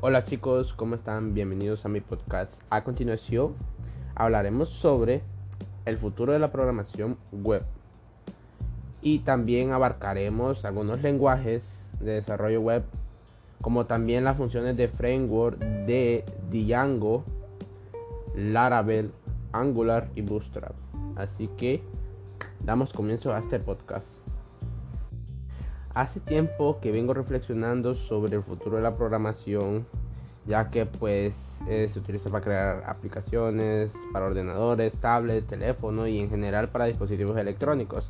Hola chicos, ¿cómo están? Bienvenidos a mi podcast. A continuación hablaremos sobre el futuro de la programación web y también abarcaremos algunos lenguajes de desarrollo web como también las funciones de framework de Django, Laravel, Angular y Bootstrap. Así que damos comienzo a este podcast. Hace tiempo que vengo reflexionando sobre el futuro de la programación, ya que pues eh, se utiliza para crear aplicaciones para ordenadores, tablets, teléfono y en general para dispositivos electrónicos.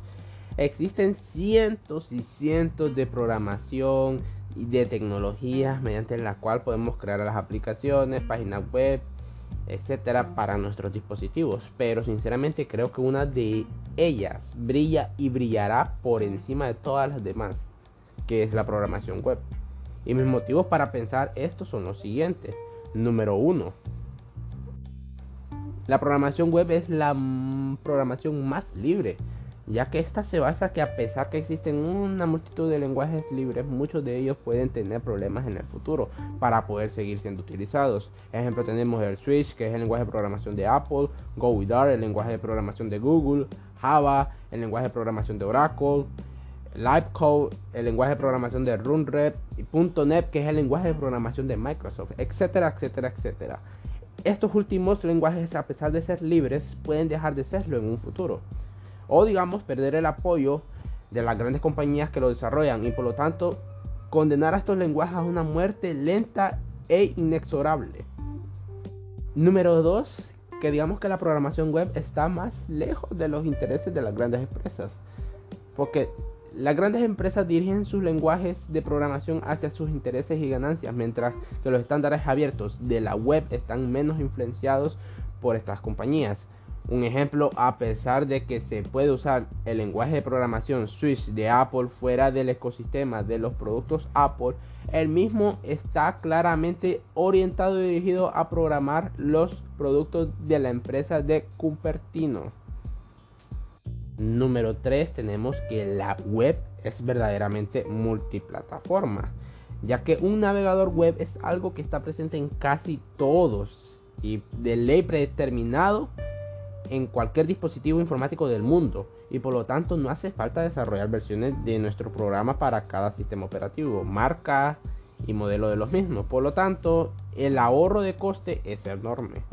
Existen cientos y cientos de programación y de tecnologías mediante la cual podemos crear las aplicaciones, páginas web, etcétera, para nuestros dispositivos. Pero sinceramente creo que una de ellas brilla y brillará por encima de todas las demás, que es la programación web. Y mis motivos para pensar esto son los siguientes. Número uno, la programación web es la programación más libre ya que esta se basa que a pesar que existen una multitud de lenguajes libres, muchos de ellos pueden tener problemas en el futuro para poder seguir siendo utilizados. Ejemplo tenemos el Switch, que es el lenguaje de programación de Apple, GoWithDart, el lenguaje de programación de Google, Java, el lenguaje de programación de Oracle, LiveCode, el lenguaje de programación de Runrep y .NET, que es el lenguaje de programación de Microsoft, etcétera, etcétera, etcétera. Estos últimos lenguajes, a pesar de ser libres, pueden dejar de serlo en un futuro o digamos perder el apoyo de las grandes compañías que lo desarrollan y por lo tanto condenar a estos lenguajes a una muerte lenta e inexorable. Número 2, que digamos que la programación web está más lejos de los intereses de las grandes empresas. Porque las grandes empresas dirigen sus lenguajes de programación hacia sus intereses y ganancias, mientras que los estándares abiertos de la web están menos influenciados por estas compañías. Un ejemplo, a pesar de que se puede usar el lenguaje de programación Swift de Apple fuera del ecosistema de los productos Apple, el mismo está claramente orientado y dirigido a programar los productos de la empresa de Cupertino. Número 3 tenemos que la web es verdaderamente multiplataforma, ya que un navegador web es algo que está presente en casi todos y de ley predeterminado en cualquier dispositivo informático del mundo y por lo tanto no hace falta desarrollar versiones de nuestro programa para cada sistema operativo, marca y modelo de los mismos. Por lo tanto, el ahorro de coste es enorme.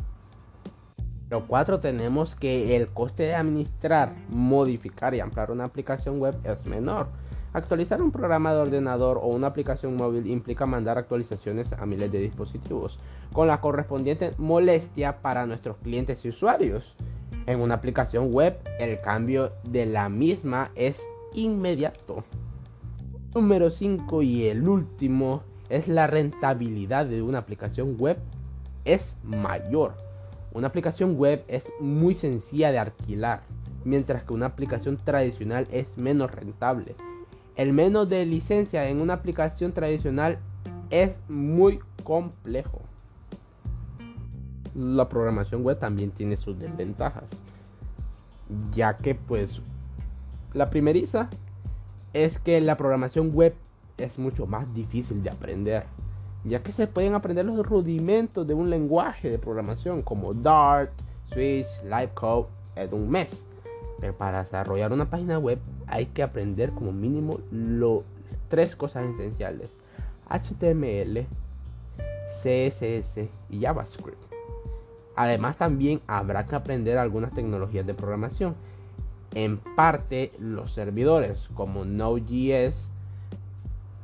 Pero 4 tenemos que el coste de administrar, modificar y ampliar una aplicación web es menor. Actualizar un programa de ordenador o una aplicación móvil implica mandar actualizaciones a miles de dispositivos, con la correspondiente molestia para nuestros clientes y usuarios. En una aplicación web, el cambio de la misma es inmediato. Número 5 y el último es la rentabilidad de una aplicación web es mayor. Una aplicación web es muy sencilla de alquilar, mientras que una aplicación tradicional es menos rentable. El menos de licencia en una aplicación tradicional es muy complejo la programación web también tiene sus desventajas. Ya que pues la primeriza es que la programación web es mucho más difícil de aprender. Ya que se pueden aprender los rudimentos de un lenguaje de programación como Dart, Swift, LiveCode en un mes. Pero para desarrollar una página web hay que aprender como mínimo lo, tres cosas esenciales. HTML, CSS y JavaScript. Además también habrá que aprender algunas tecnologías de programación. En parte los servidores como Node.js,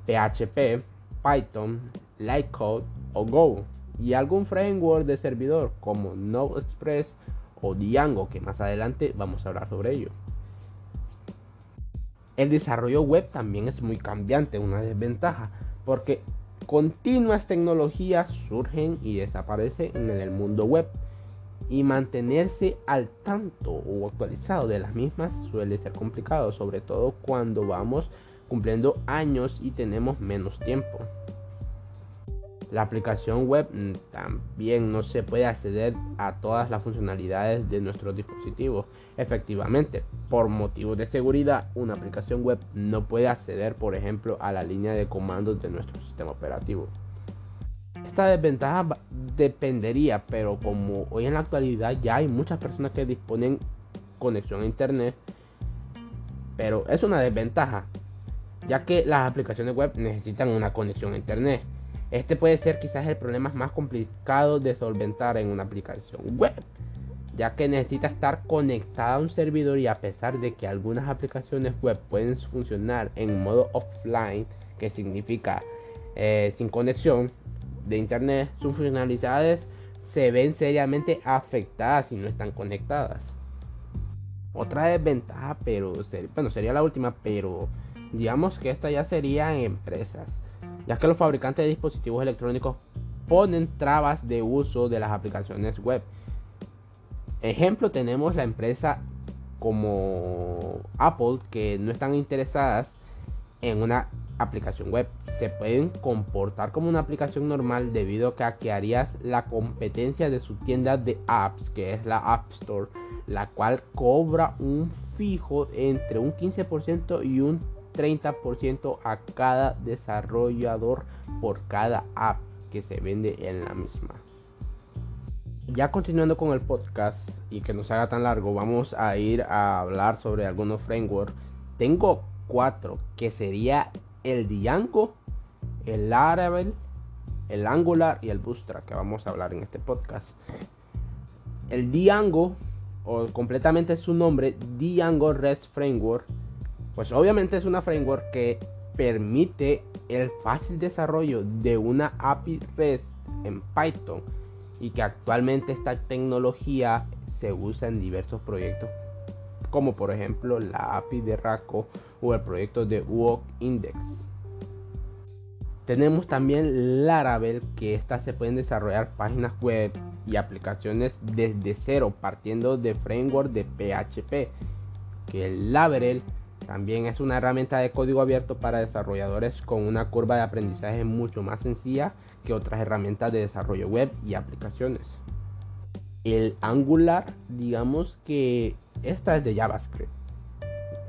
PHP, Python, Lightcode o Go. Y algún framework de servidor como Node Express o Django que más adelante vamos a hablar sobre ello. El desarrollo web también es muy cambiante, una desventaja, porque continuas tecnologías surgen y desaparecen en el mundo web y mantenerse al tanto o actualizado de las mismas suele ser complicado, sobre todo cuando vamos cumpliendo años y tenemos menos tiempo. La aplicación web mm, también no se puede acceder a todas las funcionalidades de nuestros dispositivos. Efectivamente, por motivos de seguridad, una aplicación web no puede acceder, por ejemplo, a la línea de comandos de nuestro sistema operativo. Esta desventaja dependería, pero como hoy en la actualidad ya hay muchas personas que disponen conexión a internet, pero es una desventaja, ya que las aplicaciones web necesitan una conexión a internet. Este puede ser quizás el problema más complicado de solventar en una aplicación web, ya que necesita estar conectada a un servidor y a pesar de que algunas aplicaciones web pueden funcionar en modo offline, que significa eh, sin conexión de internet, sus funcionalidades se ven seriamente afectadas si no están conectadas. Otra desventaja, pero bueno, sería la última, pero digamos que esta ya sería en empresas, ya que los fabricantes de dispositivos electrónicos ponen trabas de uso de las aplicaciones web. Ejemplo, tenemos la empresa como Apple que no están interesadas en una aplicación web. Se pueden comportar como una aplicación normal debido a que harías la competencia de su tienda de apps, que es la App Store, la cual cobra un fijo entre un 15% y un 30% a cada desarrollador por cada app que se vende en la misma. Ya continuando con el podcast y que no se haga tan largo, vamos a ir a hablar sobre algunos frameworks. Tengo cuatro que sería el Django, el Laravel, el Angular y el Bootstrap que vamos a hablar en este podcast. El Django, o completamente su nombre, Django REST Framework, pues obviamente es una framework que permite el fácil desarrollo de una API REST en Python y que actualmente esta tecnología se usa en diversos proyectos como por ejemplo la API de Raco o el proyecto de Walk Index. Tenemos también Laravel, que estas se pueden desarrollar páginas web y aplicaciones desde cero, partiendo de framework de PHP. Que el Laravel también es una herramienta de código abierto para desarrolladores con una curva de aprendizaje mucho más sencilla que otras herramientas de desarrollo web y aplicaciones. El Angular, digamos que esta es de JavaScript,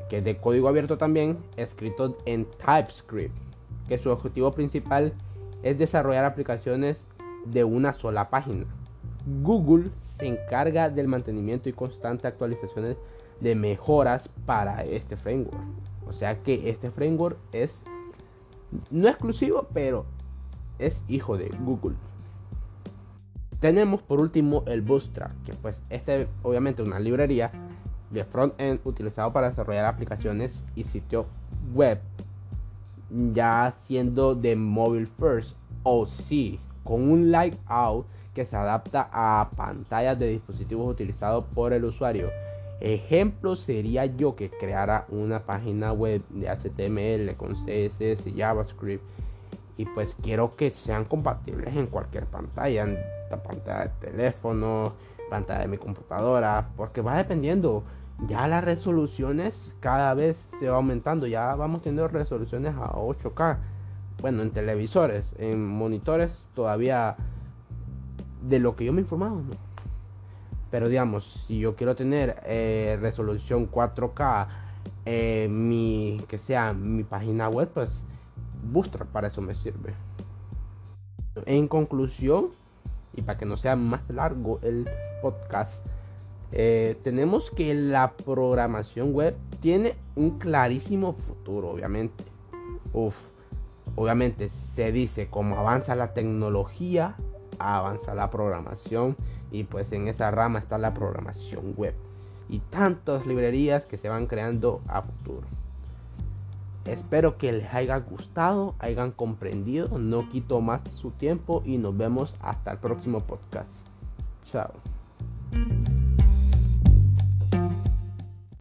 que es de código abierto también, escrito en TypeScript, que su objetivo principal es desarrollar aplicaciones de una sola página. Google se encarga del mantenimiento y constante actualizaciones de mejoras para este framework. O sea que este framework es no exclusivo, pero es hijo de Google. Tenemos por último el Bootstrap, que pues este obviamente una librería de front-end utilizado para desarrollar aplicaciones y sitios web, ya siendo de mobile first o sí, con un layout que se adapta a pantallas de dispositivos utilizados por el usuario. Ejemplo sería yo que creara una página web de HTML con CSS y JavaScript y pues quiero que sean compatibles en cualquier pantalla, pantalla de teléfono, pantalla de mi computadora, porque va dependiendo. Ya las resoluciones cada vez se va aumentando, ya vamos teniendo resoluciones a 8K. Bueno, en televisores, en monitores todavía de lo que yo me he informado, Pero digamos, si yo quiero tener eh, resolución 4K, eh, mi que sea mi página web, pues Bootstrap para eso me sirve. En conclusión, y para que no sea más largo el podcast, eh, tenemos que la programación web tiene un clarísimo futuro, obviamente. Uf, obviamente se dice como avanza la tecnología, avanza la programación y pues en esa rama está la programación web y tantas librerías que se van creando a futuro. Espero que les haya gustado, hayan comprendido. No quito más su tiempo y nos vemos hasta el próximo podcast. Chao.